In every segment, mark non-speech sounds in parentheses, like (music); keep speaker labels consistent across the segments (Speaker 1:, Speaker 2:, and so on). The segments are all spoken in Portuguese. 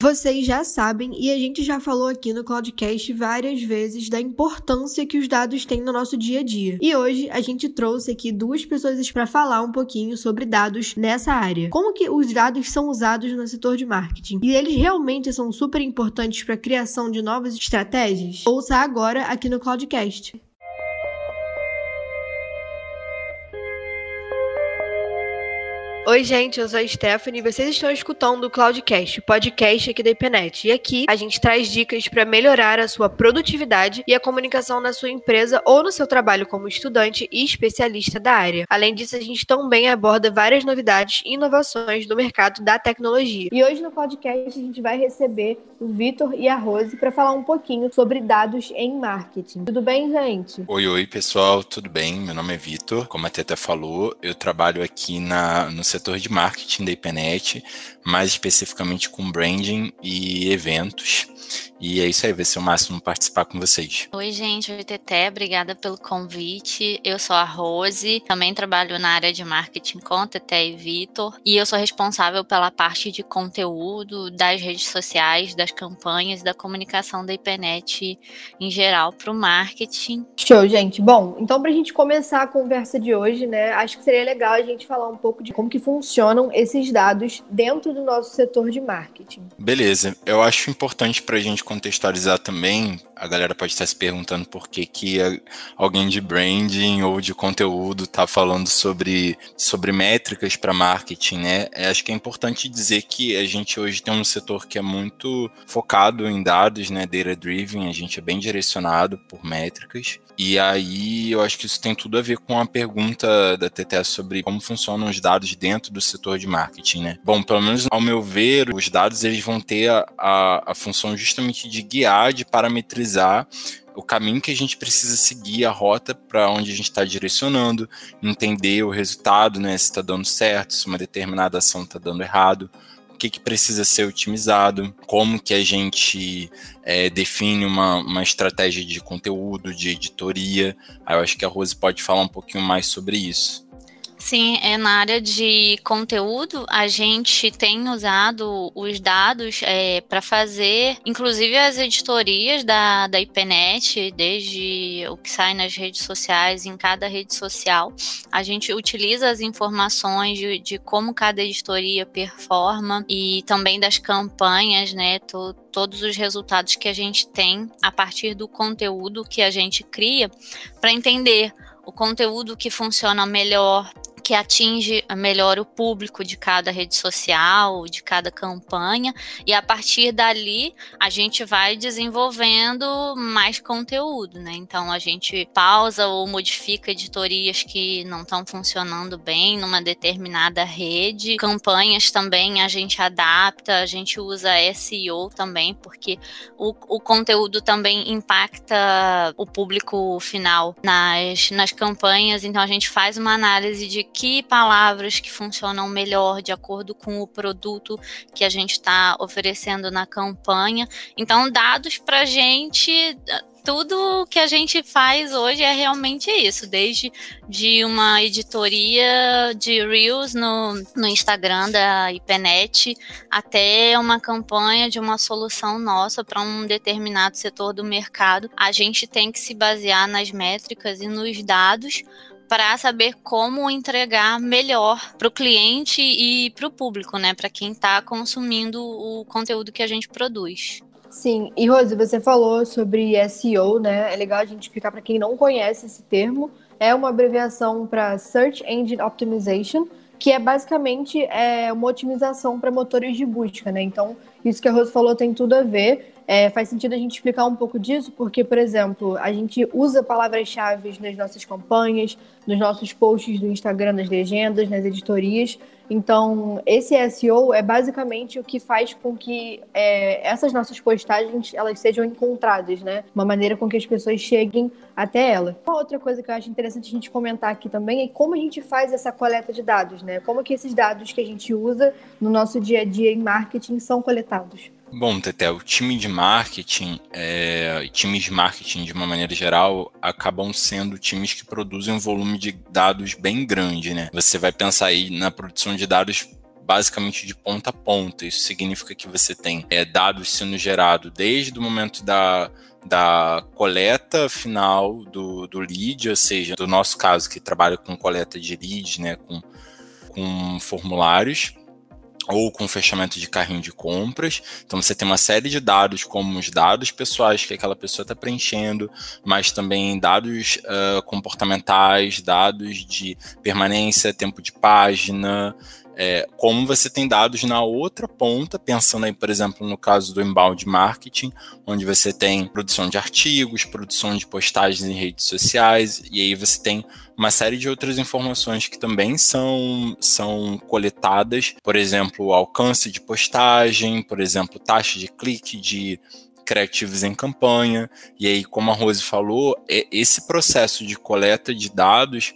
Speaker 1: Vocês já sabem e a gente já falou aqui no Cloudcast várias vezes da importância que os dados têm no nosso dia a dia. E hoje a gente trouxe aqui duas pessoas para falar um pouquinho sobre dados nessa área. Como que os dados são usados no setor de marketing? E eles realmente são super importantes para a criação de novas estratégias? Ouça agora aqui no Cloudcast. Oi, gente, eu sou a Stephanie e vocês estão escutando o Cloudcast, o podcast aqui da IPNET. E aqui a gente traz dicas para melhorar a sua produtividade e a comunicação na sua empresa ou no seu trabalho como estudante e especialista da área. Além disso, a gente também aborda várias novidades e inovações do mercado da tecnologia. E hoje no podcast a gente vai receber o Vitor e a Rose para falar um pouquinho sobre dados em marketing. Tudo bem, gente?
Speaker 2: Oi, oi, pessoal, tudo bem? Meu nome é Vitor. Como a Teta falou, eu trabalho aqui na, no setor setor de marketing da IPNET, mais especificamente com branding e eventos. E é isso aí, vai ser o máximo participar com vocês.
Speaker 3: Oi, gente, oi, Teté, obrigada pelo convite. Eu sou a Rose, também trabalho na área de marketing com Teté e Vitor, e eu sou responsável pela parte de conteúdo das redes sociais, das campanhas, da comunicação da IPNET em geral para o marketing.
Speaker 1: Show, gente. Bom, então para a gente começar a conversa de hoje, né, acho que seria legal a gente falar um pouco de como que funcionam esses dados dentro do nosso setor de marketing.
Speaker 2: Beleza. Eu acho importante para a gente contextualizar também, a galera pode estar se perguntando por que, que alguém de branding ou de conteúdo está falando sobre, sobre métricas para marketing, né? É, acho que é importante dizer que a gente hoje tem um setor que é muito focado em dados, né? Data driven, a gente é bem direcionado por métricas. E aí eu acho que isso tem tudo a ver com a pergunta da TTS sobre como funcionam os dados dentro do setor de marketing, né? Bom, pelo menos ao meu ver, os dados eles vão ter a, a, a função justamente de guiar, de parametrizar o caminho que a gente precisa seguir, a rota para onde a gente está direcionando, entender o resultado, né? Se está dando certo, se uma determinada ação está dando errado que, que precisa ser otimizado, como que a gente é, define uma, uma estratégia de conteúdo, de editoria. Aí eu acho que a Rose pode falar um pouquinho mais sobre isso.
Speaker 3: Sim, é na área de conteúdo, a gente tem usado os dados é, para fazer, inclusive as editorias da, da IPNET, desde o que sai nas redes sociais, em cada rede social. A gente utiliza as informações de, de como cada editoria performa e também das campanhas, né? To, todos os resultados que a gente tem a partir do conteúdo que a gente cria para entender o conteúdo que funciona melhor, que atinge melhor o público de cada rede social, de cada campanha, e a partir dali a gente vai desenvolvendo mais conteúdo, né? Então a gente pausa ou modifica editorias que não estão funcionando bem numa determinada rede, campanhas também a gente adapta, a gente usa SEO também, porque o, o conteúdo também impacta o público final nas, nas campanhas, então a gente faz uma análise de que palavras que funcionam melhor de acordo com o produto que a gente está oferecendo na campanha. Então, dados para a gente tudo que a gente faz hoje é realmente isso, desde de uma editoria de Reels no, no Instagram da IPNET até uma campanha de uma solução nossa para um determinado setor do mercado. A gente tem que se basear nas métricas e nos dados para saber como entregar melhor para o cliente e para o público, né? Para quem está consumindo o conteúdo que a gente produz.
Speaker 1: Sim, e Rose, você falou sobre SEO, né? É legal a gente explicar para quem não conhece esse termo. É uma abreviação para Search Engine Optimization, que é basicamente é, uma otimização para motores de busca, né? Então, isso que a Rose falou tem tudo a ver. É, faz sentido a gente explicar um pouco disso, porque, por exemplo, a gente usa palavras-chave nas nossas campanhas, nos nossos posts do Instagram, nas legendas, nas editorias. Então, esse SEO é basicamente o que faz com que é, essas nossas postagens elas sejam encontradas, né? Uma maneira com que as pessoas cheguem até ela. Uma outra coisa que eu acho interessante a gente comentar aqui também é como a gente faz essa coleta de dados, né? Como que esses dados que a gente usa no nosso dia a dia em marketing são coletados.
Speaker 2: Bom, Teté, o time de marketing, é, times de marketing de uma maneira geral, acabam sendo times que produzem um volume de dados bem grande, né? Você vai pensar aí na produção de dados basicamente de ponta a ponta. Isso significa que você tem é, dados sendo gerados desde o momento da, da coleta final do, do lead, ou seja, do nosso caso que trabalha com coleta de leads, né, com, com formulários, ou com fechamento de carrinho de compras. Então você tem uma série de dados, como os dados pessoais que aquela pessoa está preenchendo, mas também dados uh, comportamentais, dados de permanência, tempo de página, é, como você tem dados na outra ponta, pensando aí, por exemplo, no caso do inbound marketing, onde você tem produção de artigos, produção de postagens em redes sociais, e aí você tem uma série de outras informações que também são, são coletadas, por exemplo, alcance de postagem, por exemplo, taxa de clique de criativos em campanha. E aí, como a Rose falou, é esse processo de coleta de dados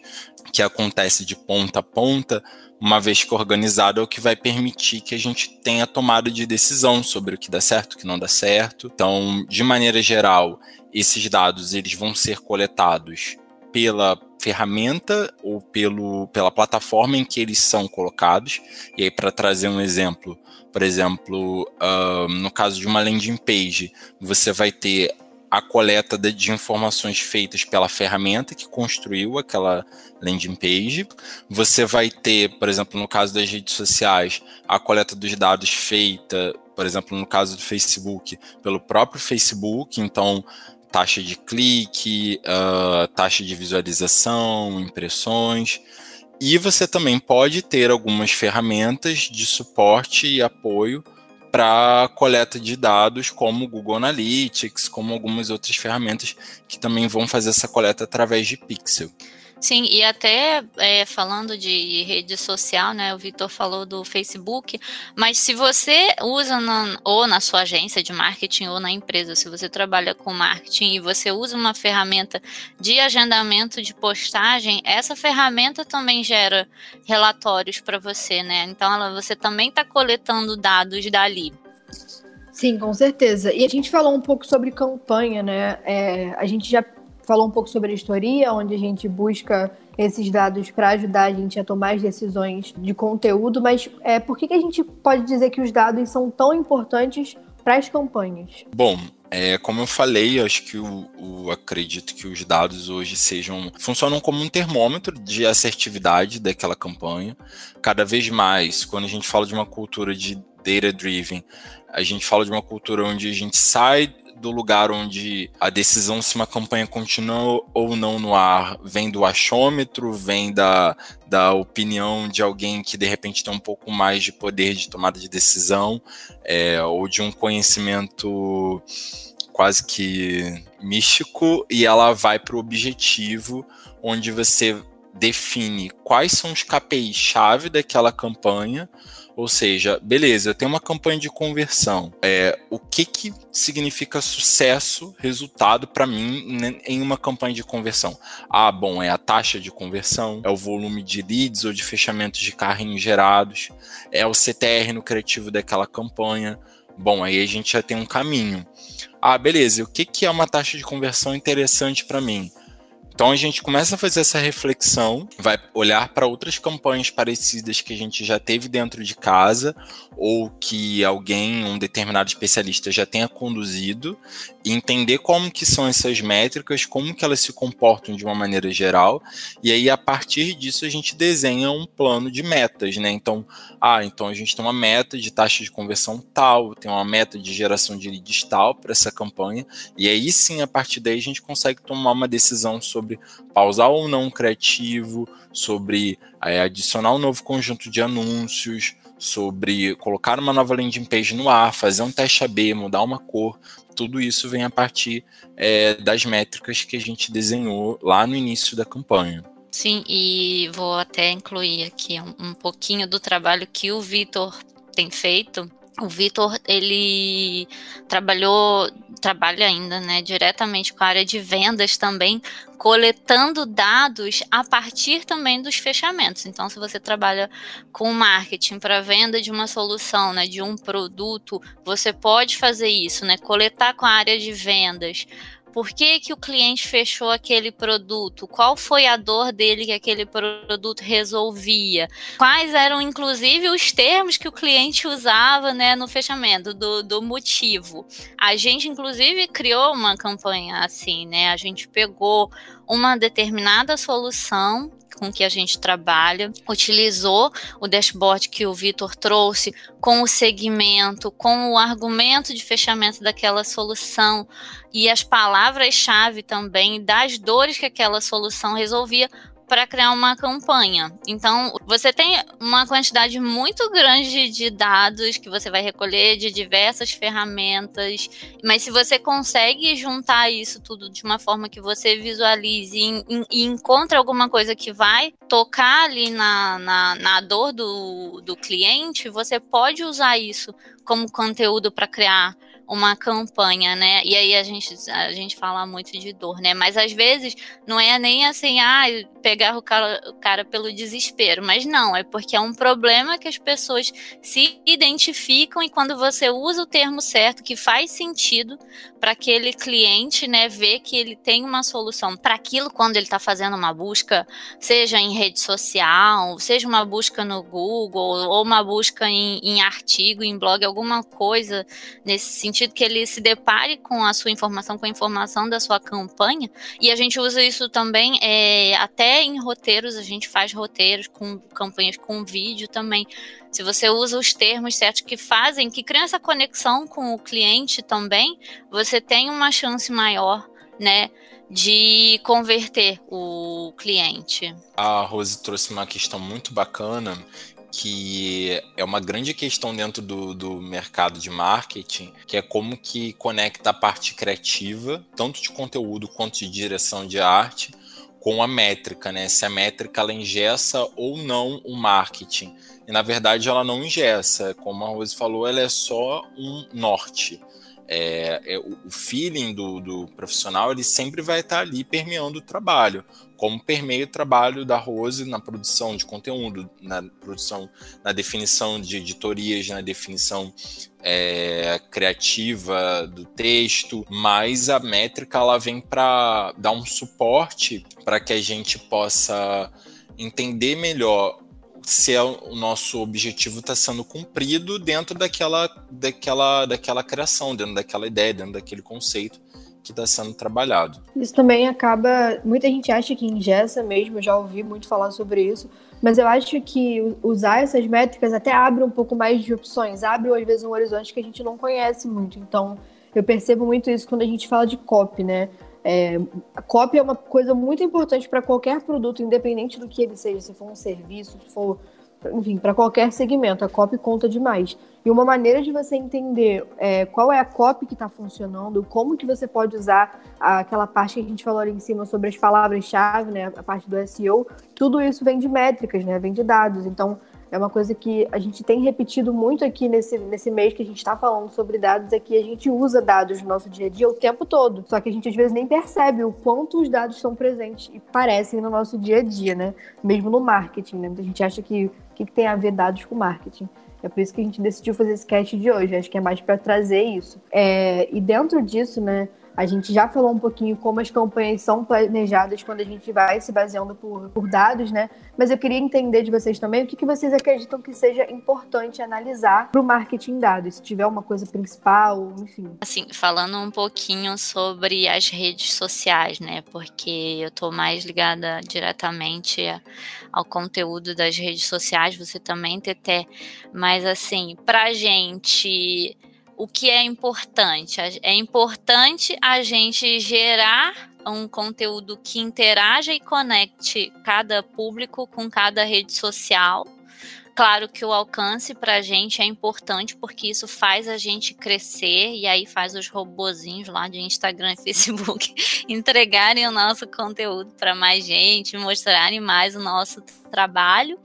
Speaker 2: que acontece de ponta a ponta uma vez que organizado, é o que vai permitir que a gente tenha tomada de decisão sobre o que dá certo, o que não dá certo. Então, de maneira geral, esses dados eles vão ser coletados pela ferramenta ou pelo, pela plataforma em que eles são colocados. E aí, para trazer um exemplo, por exemplo, uh, no caso de uma landing page, você vai ter a coleta de, informações feitas pela ferramenta que construiu aquela landing page. Você vai ter, por exemplo, no caso das redes sociais, a coleta dos dados feita, por exemplo, no caso do Facebook, pelo próprio Facebook. Então, taxa de clique, uh, taxa de visualização, impressões. E você também pode ter algumas ferramentas de suporte e apoio para coleta de dados, como Google Analytics, como algumas outras ferramentas que também vão fazer essa coleta através de pixel.
Speaker 3: Sim, e até é, falando de rede social, né? O Vitor falou do Facebook, mas se você usa na, ou na sua agência de marketing ou na empresa, se você trabalha com marketing e você usa uma ferramenta de agendamento de postagem, essa ferramenta também gera relatórios para você, né? Então ela, você também está coletando dados dali.
Speaker 1: Sim, com certeza. E a gente falou um pouco sobre campanha, né? É, a gente já falou um pouco sobre a história, onde a gente busca esses dados para ajudar a gente a tomar as decisões de conteúdo, mas é, por que, que a gente pode dizer que os dados são tão importantes para as campanhas?
Speaker 2: Bom, é, como eu falei, acho que o, o, acredito que os dados hoje sejam funcionam como um termômetro de assertividade daquela campanha. Cada vez mais, quando a gente fala de uma cultura de data driven, a gente fala de uma cultura onde a gente sai do lugar onde a decisão se uma campanha continua ou não no ar. Vem do achômetro, vem da, da opinião de alguém que de repente tem um pouco mais de poder de tomada de decisão, é, ou de um conhecimento quase que místico, e ela vai para o objetivo, onde você define quais são os KPIs-chave daquela campanha ou seja, beleza, eu tenho uma campanha de conversão. É, o que, que significa sucesso, resultado para mim em uma campanha de conversão? Ah, bom, é a taxa de conversão, é o volume de leads ou de fechamentos de carrinhos gerados, é o CTR no criativo daquela campanha. Bom, aí a gente já tem um caminho. Ah, beleza, o que, que é uma taxa de conversão interessante para mim? Então a gente começa a fazer essa reflexão, vai olhar para outras campanhas parecidas que a gente já teve dentro de casa ou que alguém, um determinado especialista já tenha conduzido e entender como que são essas métricas, como que elas se comportam de uma maneira geral, e aí a partir disso a gente desenha um plano de metas, né? Então, ah, então a gente tem uma meta de taxa de conversão tal, tem uma meta de geração de leads tal para essa campanha, e aí sim, a partir daí a gente consegue tomar uma decisão sobre pausar ou não um criativo, sobre é, adicionar um novo conjunto de anúncios, sobre colocar uma nova landing page no ar, fazer um teste AB, mudar uma cor, tudo isso vem a partir é, das métricas que a gente desenhou lá no início da campanha.
Speaker 3: Sim, e vou até incluir aqui um, um pouquinho do trabalho que o Vitor tem feito o Vitor, ele trabalhou, trabalha ainda, né, diretamente com a área de vendas também, coletando dados a partir também dos fechamentos. Então, se você trabalha com marketing para venda de uma solução, né, de um produto, você pode fazer isso, né, coletar com a área de vendas Por que, que o cliente fechou aquele produto? Qual foi a dor dele que aquele produto resolvia? Quais eram, inclusive, os termos que o cliente usava né, no fechamento do, do motivo? A gente, inclusive, criou uma campanha assim, né? A gente pegou uma determinada solução com que a gente trabalha, utilizou o dashboard que o Vitor trouxe com o segmento, com o argumento de fechamento daquela solução e as palavras-chave também das dores que aquela solução resolvia para criar uma campanha. Então, você tem uma quantidade muito grande de dados que você vai recolher de diversas ferramentas, mas se você consegue juntar isso tudo de uma forma que você visualize e, e encontre alguma coisa que vai tocar ali na, na, na dor do, do cliente, você pode usar isso como conteúdo para criar uma campanha, né? E aí a gente, a gente fala muito de dor, né? Mas às vezes não é nem assim, ah, pegar o cara, o cara pelo desespero, mas não, é porque é um problema que as pessoas se identificam e quando você usa o termo certo, que faz sentido para aquele cliente, né, ver que ele tem uma solução para aquilo quando ele está fazendo uma busca, seja em rede social, seja uma busca no Google ou uma busca em, em artigo, em blog, alguma coisa nesse sentido sentido que ele se depare com a sua informação, com a informação da sua campanha. E a gente usa isso também é, até em roteiros, a gente faz roteiros com campanhas com vídeo também. Se você usa os termos certos que fazem, que criam essa conexão com o cliente também, você tem uma chance maior, né? de converter o cliente.
Speaker 2: A Rose trouxe uma questão muito bacana que é uma grande questão dentro do, do mercado de marketing, que é como que conecta a parte criativa, tanto de conteúdo quanto de direção de arte, com a métrica, né? Se a métrica ela ingessa ou não o marketing. E na verdade ela não ingessa, como a Rose falou, ela é só um norte. É, é, o feeling do, do, profissional ele sempre vai estar ali permeando o trabalho como permeia o trabalho da Rose na produção de conteúdo, na produção, na definição de editorias, na definição é, criativa do texto, mas a métrica ela vem para dar um suporte para que a gente possa entender melhor se é o nosso objetivo está sendo cumprido dentro daquela, daquela, daquela criação, dentro daquela ideia, dentro daquele conceito que está sendo trabalhado.
Speaker 1: Isso também acaba. Muita gente acha que ingessa mesmo, eu já ouvi muito falar sobre isso, mas eu acho que usar essas métricas até abre um pouco mais de opções, abre às vezes um horizonte que a gente não conhece muito. Então, eu percebo muito isso quando a gente fala de copy, né? É, a copy é uma coisa muito importante para qualquer produto, independente do que ele seja, se for um serviço, se for enfim, para qualquer segmento, a copy conta demais. E uma maneira de você entender é, qual é a copy que está funcionando, como que você pode usar aquela parte que a gente falou ali em cima sobre as palavras-chave, né, a parte do SEO, tudo isso vem de métricas, né, vem de dados. Então, é uma coisa que a gente tem repetido muito aqui nesse, nesse mês que a gente está falando sobre dados, é que a gente usa dados no nosso dia a dia o tempo todo. Só que a gente às vezes nem percebe o quanto os dados estão presentes e parecem no nosso dia a dia, né? Mesmo no marketing, né? A gente acha que o que, que tem a ver dados com marketing. É por isso que a gente decidiu fazer esse cast de hoje. Acho que é mais para trazer isso. É, e dentro disso, né, a gente já falou um pouquinho como as campanhas são planejadas quando a gente vai se baseando por, por dados, né? Mas eu queria entender de vocês também o que, que vocês acreditam que seja importante analisar para o marketing dados, se tiver uma coisa principal, enfim.
Speaker 3: Assim, falando um pouquinho sobre as redes sociais, né? Porque eu estou mais ligada diretamente ao conteúdo das redes sociais, você também, Teté. Mas assim, para gente o que é importante? É importante a gente gerar um conteúdo que interaja e conecte cada público com cada rede social. Claro que o alcance para a gente é importante porque isso faz a gente crescer e aí faz os robozinhos lá de Instagram e (laughs) Facebook entregarem o nosso conteúdo para mais gente, mostrarem mais o nosso trabalho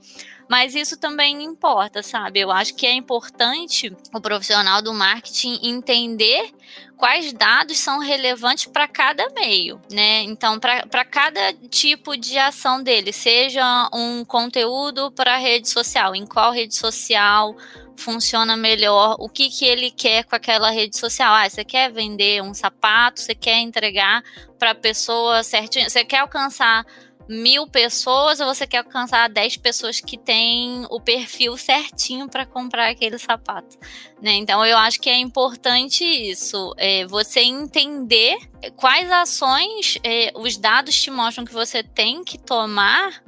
Speaker 3: Mas isso também importa, sabe? Eu acho que é importante o profissional do marketing entender quais dados são relevantes para cada meio, né? Então, para cada tipo de ação dele, seja um conteúdo para rede social, em qual rede social funciona melhor, o que, que ele quer com aquela rede social. Ah, você quer vender um sapato, você quer entregar para a pessoa certinho, você quer alcançar mil pessoas ou você quer alcançar 10 pessoas que têm o perfil certinho para comprar aquele sapato. Né? Então eu acho que é importante isso, é, você entender quais ações é, os dados te mostram que você tem que tomar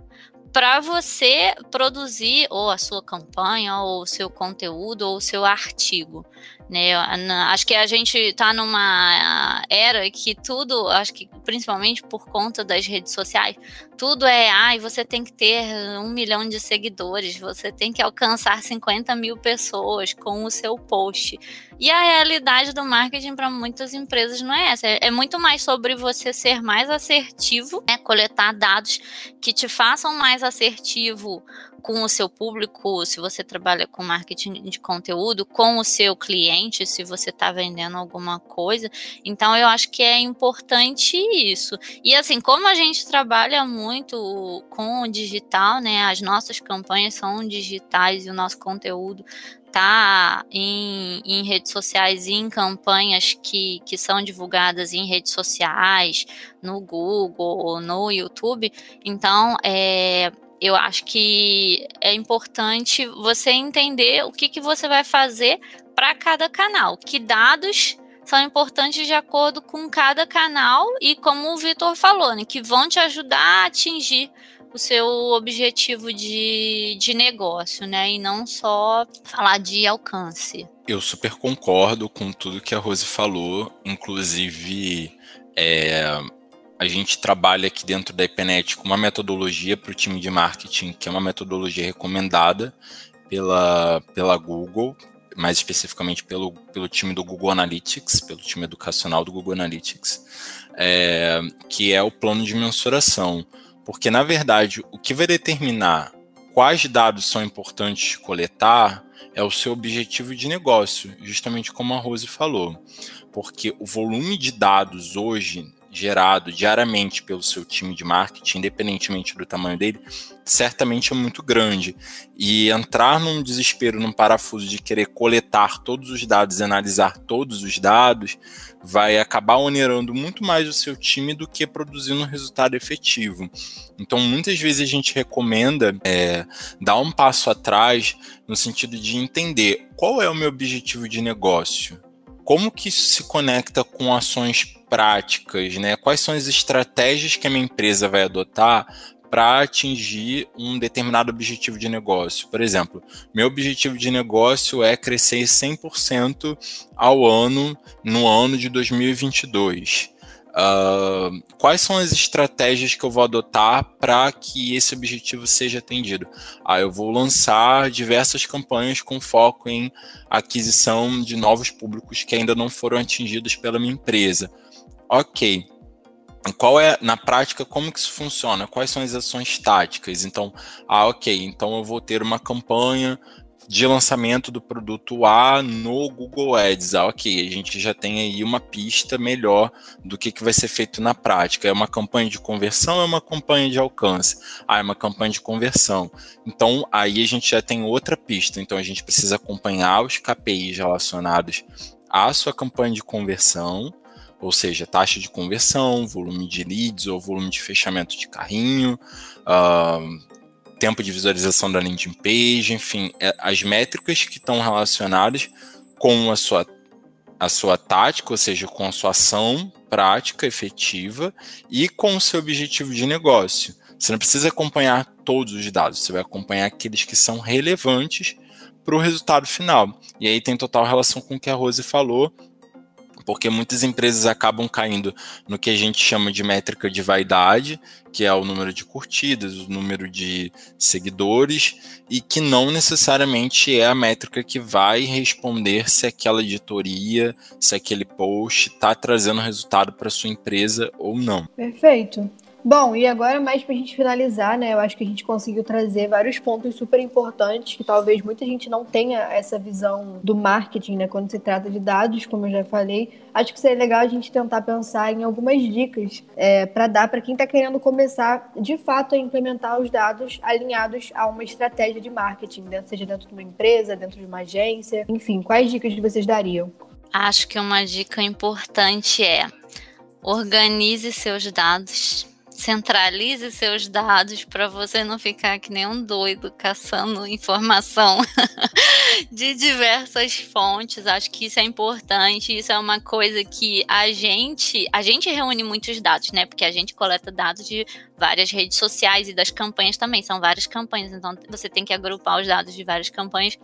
Speaker 3: para você produzir ou a sua campanha, ou o seu conteúdo, ou o seu artigo. Né? Acho que a gente está numa era que tudo, acho que principalmente por conta das redes sociais, tudo é, ai, ah, você tem que ter um milhão de seguidores, você tem que alcançar 50 mil pessoas com o seu post. E a realidade do marketing para muitas empresas não é essa. É muito mais sobre você ser mais assertivo, né? coletar dados que te façam mais assertivo com o seu público, se você trabalha com marketing de conteúdo, com o seu cliente, se você está vendendo alguma coisa. Então, eu acho que é importante isso. E assim, como a gente trabalha muito com o digital, né? As nossas campanhas são digitais e o nosso conteúdo tá em, em, redes sociais e em campanhas que, que são divulgadas em redes sociais, no Google, no YouTube. Então, é, eu acho que é importante você entender o que, que você vai fazer para cada canal, que dados são importantes de acordo com cada canal e como o Vitor falou, né, que vão te ajudar a atingir o seu objetivo de, de negócio, né? E não só falar de alcance.
Speaker 2: Eu super concordo com tudo que a Rose falou, inclusive é, a gente trabalha aqui dentro da IPNET com uma metodologia para o time de marketing, que é uma metodologia recomendada pela, pela Google, mais especificamente pelo, pelo time do Google Analytics, pelo time educacional do Google Analytics, é, que é o plano de mensuração. Porque, na verdade, o que vai determinar quais dados são importantes coletar é o seu objetivo de negócio, justamente como a Rose falou. Porque o volume de dados hoje gerado diariamente pelo seu time de marketing, independentemente do tamanho dele, certamente é muito grande. E entrar num desespero, num parafuso de querer coletar todos os dados e analisar todos os dados, vai acabar onerando muito mais o seu time do que produzindo um resultado efetivo. Então, muitas vezes a gente recomenda é, dar um passo atrás no sentido de entender qual é o meu objetivo de negócio como que isso se conecta com ações práticas, né? Quais são as estratégias que a minha empresa vai adotar para atingir um determinado objetivo de negócio. Por exemplo, meu objetivo de negócio é crescer 100% ao ano no ano de 2022. Uh, quais são as estratégias que eu vou adotar para que esse objetivo seja atendido? Ah, eu vou lançar diversas campanhas com foco em aquisição de novos públicos que ainda não foram atingidos pela minha empresa. Ok. Qual é, na prática, como que isso funciona? Quais são as ações táticas? Então, ah, ok, então eu vou ter uma campanha de lançamento do produto A no Google Ads. Ah, ok, a gente já tem aí uma pista melhor do que, que vai ser feito na prática. É uma campanha de conversão é uma campanha de alcance? Ah, é uma campanha de conversão. Então, aí a gente já tem outra pista. Então, a gente precisa acompanhar os KPIs relacionados à sua campanha de conversão, ou seja, taxa de conversão, volume de leads ou volume de fechamento de carrinho, uh, tempo de visualização da landing page, enfim, é, as métricas que estão relacionadas com a sua, a sua tática, ou seja, com a sua ação prática, efetiva e com o seu objetivo de negócio. Você não precisa acompanhar todos os dados, você vai acompanhar aqueles que são relevantes para o resultado final. E aí tem total relação com o que a Rose falou porque muitas empresas acabam caindo no que a gente chama de métrica de vaidade, que é o número de curtidas, o número de seguidores, e que não necessariamente é a métrica que vai responder se aquela editoria, se aquele post está trazendo resultado para sua empresa ou não.
Speaker 1: Perfeito. Bom, e agora mais para a gente finalizar, né? Eu acho que a gente conseguiu trazer vários pontos super importantes que talvez muita gente não tenha essa visão do marketing, né? Quando se trata de dados, como eu já falei. Acho que seria legal a gente tentar pensar em algumas dicas é, para dar para quem está querendo começar de fato a implementar os dados alinhados a uma estratégia de marketing, né? seja dentro de uma empresa, dentro de uma agência, enfim. Quais dicas vocês dariam?
Speaker 3: Acho que uma dica importante é organize seus dados centralize seus dados para você não ficar que nem um doido caçando informação (laughs) de diversas fontes. Acho que isso é importante. Isso é uma coisa que a gente, a gente reúne muitos dados, né? Porque a gente coleta dados de várias redes sociais e das campanhas também. São várias campanhas, então você tem que agrupar os dados de várias campanhas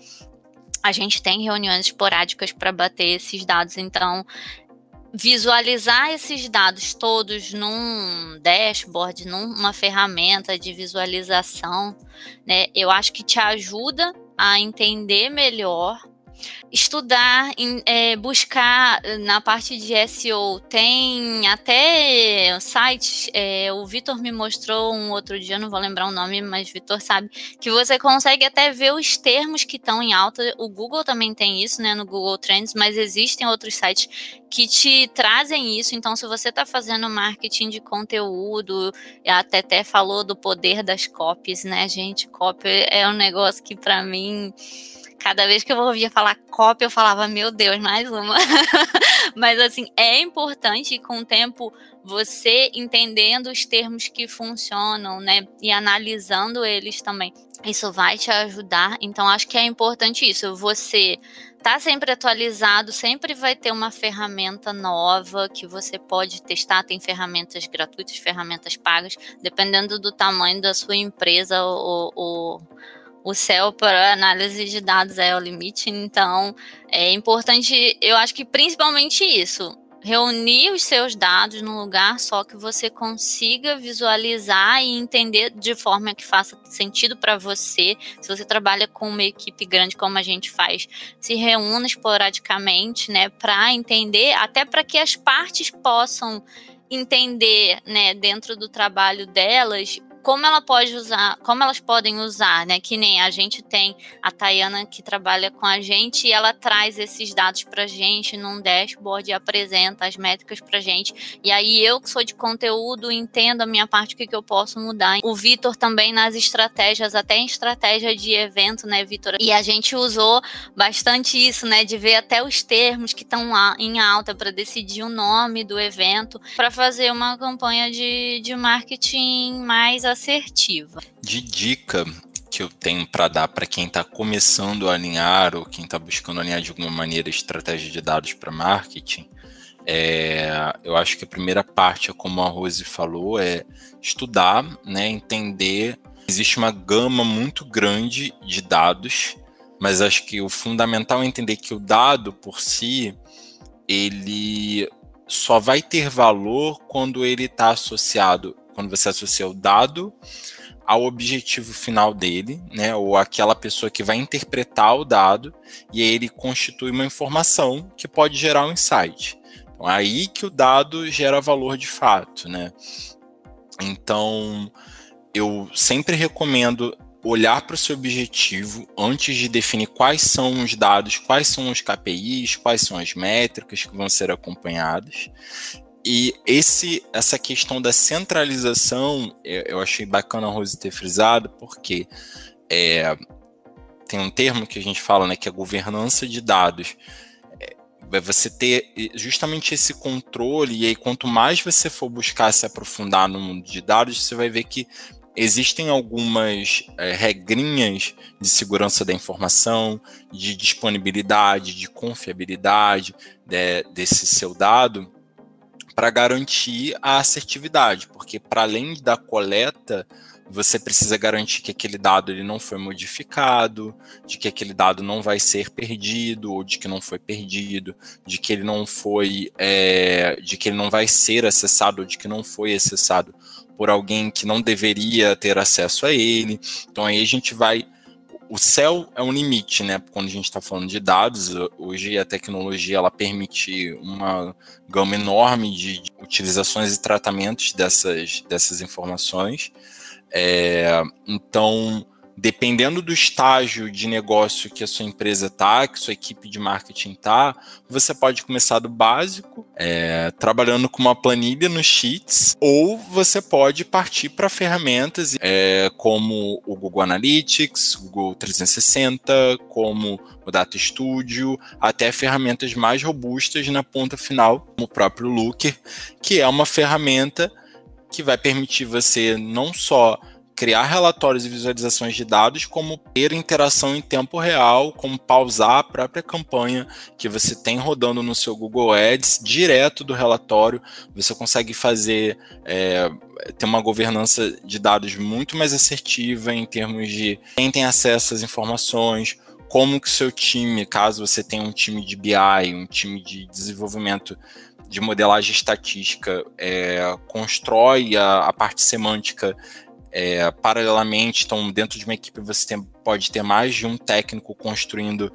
Speaker 3: a gente tem reuniões esporádicas para bater esses dados, então visualizar esses dados todos num dashboard, numa ferramenta de visualização, né? Eu acho que te ajuda a entender melhor estudar, em, é, buscar na parte de SEO. Tem até sites, é, o Vitor me mostrou um outro dia, não vou lembrar o nome, mas Vitor sabe, que você consegue até ver os termos que estão em alta. O Google também tem isso, né, no Google Trends, mas existem outros sites que te trazem isso. Então, se você está fazendo marketing de conteúdo, a Teté falou do poder das copies, né, gente? Copy é um negócio que para mim Cada vez que eu ouvia falar cópia, eu falava, meu Deus, mais uma. (laughs) Mas assim, é importante com o tempo você entendendo os termos que funcionam, né? E analisando eles também. Isso vai te ajudar. Então, acho que é importante isso. Você tá sempre atualizado, sempre vai ter uma ferramenta nova que você pode testar. Tem ferramentas gratuitas, ferramentas pagas, dependendo do tamanho da sua empresa ou, ou o céu para análise de dados é o limite, então é importante, eu acho que principalmente isso, reunir os seus dados num lugar só que você consiga visualizar e entender de forma que faça sentido para você. Se você trabalha com uma equipe grande como a gente faz, se reúna esporadicamente, né, para entender, até para que as partes possam entender, né, dentro do trabalho delas como ela pode usar, como elas podem usar, né? Que nem a gente tem a Tayana que trabalha com a gente e ela traz esses dados para gente num dashboard e apresenta as métricas para gente. E aí eu que sou de conteúdo entendo a minha parte o que, que eu posso mudar. O Vitor também nas estratégias, até em estratégia de evento, né, Vitor? E a gente usou bastante isso, né? De ver até os termos que estão em alta para decidir o nome do evento, para fazer uma campanha de, de marketing mais assertiva.
Speaker 2: De dica que eu tenho para dar para quem está começando a alinhar ou quem está buscando alinhar de alguma maneira estratégia de dados para marketing, é, eu acho que a primeira parte, como a Rose falou, é estudar, né, entender. Existe uma gama muito grande de dados, mas acho que o fundamental é entender que o dado por si, ele só vai ter valor quando ele está associado quando você associa o dado ao objetivo final dele, né, ou aquela pessoa que vai interpretar o dado, e ele constitui uma informação que pode gerar um insight. Então, é aí que o dado gera valor de fato, né? Então, eu sempre recomendo olhar para o seu objetivo antes de definir quais são os dados, quais são os KPIs, quais são as métricas que vão ser acompanhadas. E esse, essa questão da centralização, eu achei bacana a Rose ter frisado, porque é, tem um termo que a gente fala, né, que é governança de dados. É você ter justamente esse controle, e aí quanto mais você for buscar se aprofundar no mundo de dados, você vai ver que existem algumas é, regrinhas de segurança da informação, de disponibilidade, de confiabilidade de, desse seu dado, para garantir a assertividade, porque para além da coleta, você precisa garantir que aquele dado ele não foi modificado, de que aquele dado não vai ser perdido, ou de que não foi perdido, de que ele não foi, é, de que ele não vai ser acessado, ou de que não foi acessado por alguém que não deveria ter acesso a ele. Então aí a gente vai o céu é um limite, né? Quando a gente está falando de dados, hoje a tecnologia ela permite uma gama enorme de utilizações e tratamentos dessas, dessas informações. É, então, dependendo do estágio de negócio que a sua empresa está, que sua equipe de marketing está, você pode começar do básico, é, trabalhando com uma planilha no Sheets, ou você pode partir para ferramentas é, como o Google Analytics, Google 360, como o Data Studio, até ferramentas mais robustas na ponta final, como o próprio Looker, que é uma ferramenta que vai permitir você não só criar relatórios e visualizações de dados, como ter interação em tempo real, como pausar a própria campanha que você tem rodando no seu Google Ads direto do relatório. Você consegue fazer é, ter uma governança de dados muito mais assertiva em termos de quem tem acesso às informações, como que o seu time, caso você tenha um time de BI, um time de desenvolvimento de modelagem estatística, é, constrói a, a parte semântica é, paralelamente, então dentro de uma equipe você tem, pode ter mais de um técnico construindo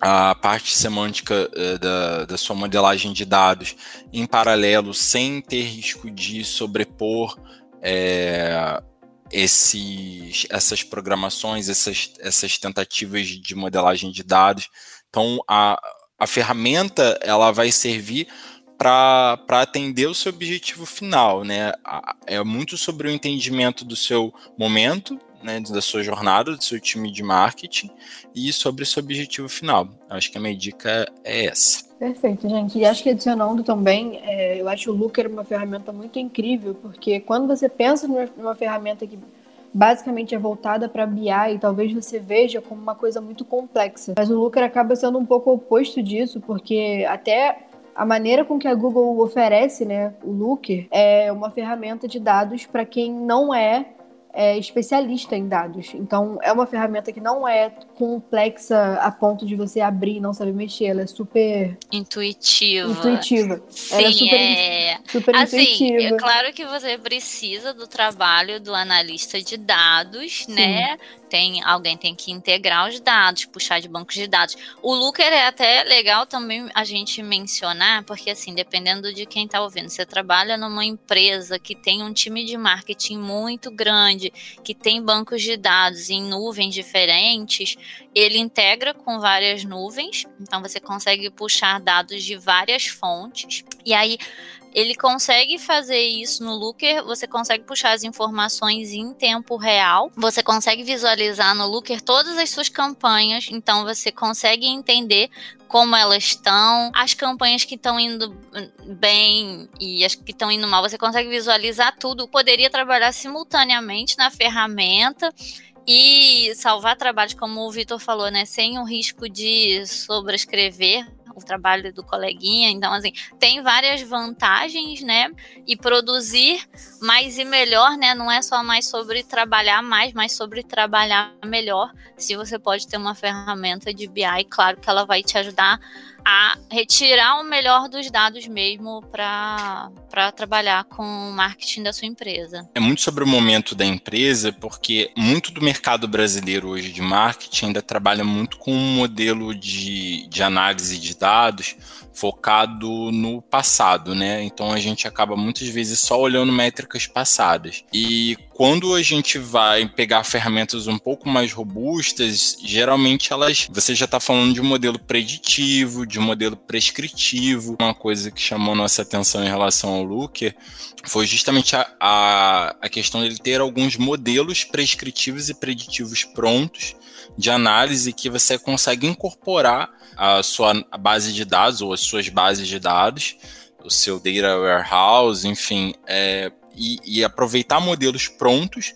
Speaker 2: a parte semântica uh, da, da, sua modelagem de dados em paralelo, sem ter risco de sobrepor é, esses, essas programações, essas, essas tentativas de modelagem de dados. Então, a, a ferramenta ela vai servir para atender o seu objetivo final, né? É muito sobre o entendimento do seu momento, né, da sua jornada, do seu time de marketing e sobre o seu objetivo final. Acho que a minha dica é essa.
Speaker 1: Perfeito, gente. E acho que adicionando também, é, eu acho o Looker uma ferramenta muito incrível, porque quando você pensa numa, ferramenta que basicamente é voltada para BI e talvez você veja como uma coisa muito complexa. Mas o Looker acaba sendo um pouco oposto disso, porque até a maneira com que a Google oferece, né, o Looker, é uma ferramenta de dados para quem não é é especialista em dados. Então, é uma ferramenta que não é complexa a ponto de você abrir e não saber mexer. Ela é super
Speaker 3: intuitiva.
Speaker 1: Intuitiva.
Speaker 3: Sim, ela é super, é... super assim, intuitiva. É claro que você precisa do trabalho do analista de dados, Sim. né? Tem, alguém tem que integrar os dados, puxar de bancos de dados. O Looker é até legal também a gente mencionar, porque assim, dependendo de quem está ouvindo, você trabalha numa empresa que tem um time de marketing muito grande, que tem bancos de dados em nuvens diferentes, ele integra com várias nuvens, então você consegue puxar dados de várias fontes. E aí ele consegue fazer isso no Looker, você consegue puxar as informações em tempo real, você consegue visualizar no Looker todas as suas campanhas, então você consegue entender como elas estão, as campanhas que estão indo bem e as que estão indo mal, você consegue visualizar tudo. Poderia trabalhar simultaneamente na ferramenta e salvar trabalhos, como o Vitor falou, né, sem o risco de sobrescrever o trabalho do coleguinha. Então, assim, tem várias vantagens, né? E produzir mais e melhor, né? Não é só mais sobre trabalhar mais, mas sobre trabalhar melhor. Se você pode ter uma ferramenta de BI, claro que ela vai te ajudar a retirar o melhor dos dados mesmo para trabalhar com o marketing da sua empresa.
Speaker 2: É muito sobre o momento da empresa, porque muito do mercado brasileiro hoje de marketing ainda trabalha muito com um modelo de, de análise de dados focado no passado, né? Então a gente acaba muitas vezes só olhando métricas passadas. E quando a gente vai pegar ferramentas um pouco mais robustas, geralmente elas, você já está falando de um modelo preditivo, de um modelo prescritivo. Uma coisa que chamou nossa atenção em relação ao Looker foi justamente a, a, a questão dele ter alguns modelos prescritivos e preditivos prontos de análise que você consegue incorporar a sua base de dados ou as suas bases de dados, o seu data warehouse, enfim, é, e, e, aproveitar modelos prontos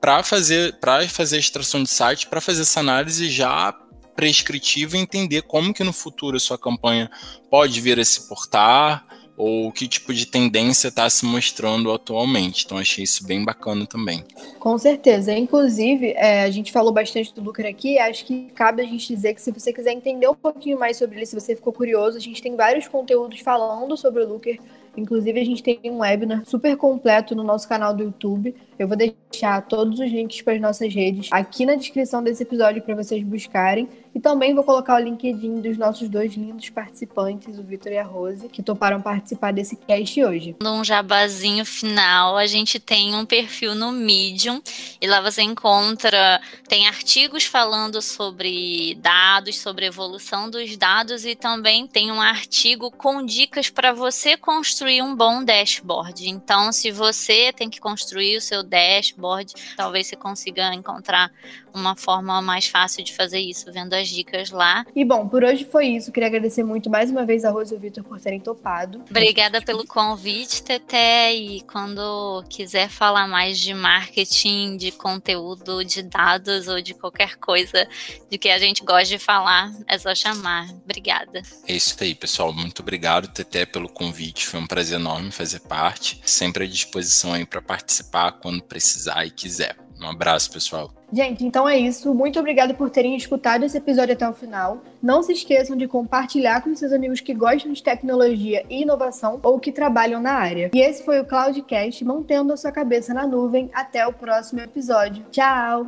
Speaker 2: para fazer para fazer a extração de site, para fazer essa análise já prescritiva e entender como que no futuro a sua campanha pode vir a se portar, ou que tipo de tendência está se mostrando atualmente. Então, achei isso bem bacana também.
Speaker 1: Com certeza. Inclusive, é, a gente falou bastante do Lucre aqui, acho que cabe a gente dizer que se você quiser entender um pouquinho mais sobre ele, se você ficou curioso, a gente tem vários conteúdos falando sobre o Lucre. Inclusive, a gente tem um webinar super completo no nosso canal do YouTube. Eu vou deixar todos os links para as nossas redes aqui na descrição desse episódio para vocês buscarem. E também vou colocar o LinkedIn dos nossos dois lindos participantes, o Vitor e a Rose, que toparam participar desse cast hoje.
Speaker 3: Num jabazinho final, a gente tem um perfil no Medium e lá você encontra, tem artigos falando sobre dados, sobre evolução dos dados e também tem um artigo com dicas para você construir um bom dashboard. Então, se você tem que construir o seu dashboard, talvez você consiga encontrar uma forma mais fácil de fazer isso, vendo as dicas lá.
Speaker 1: E bom, por hoje foi isso. Queria agradecer muito mais uma vez a Rose e o Vitor por terem topado.
Speaker 3: Obrigada pelo convite, Teté. E quando quiser falar mais de marketing, de conteúdo, de dados ou de qualquer coisa de que a gente gosta de falar, é só chamar. Obrigada.
Speaker 2: É isso aí, pessoal. Muito obrigado, Teté, pelo convite. Foi um prazer enorme fazer parte. Sempre à disposição aí para participar quando precisar e quiser. Um abraço, pessoal.
Speaker 1: Gente, então é isso. Muito obrigada por terem escutado esse episódio até o final. Não se esqueçam de compartilhar com seus amigos que gostam de tecnologia e inovação ou que trabalham na área. E esse foi o Cloudcast, mantendo a sua cabeça na nuvem. Até o próximo episódio. Tchau!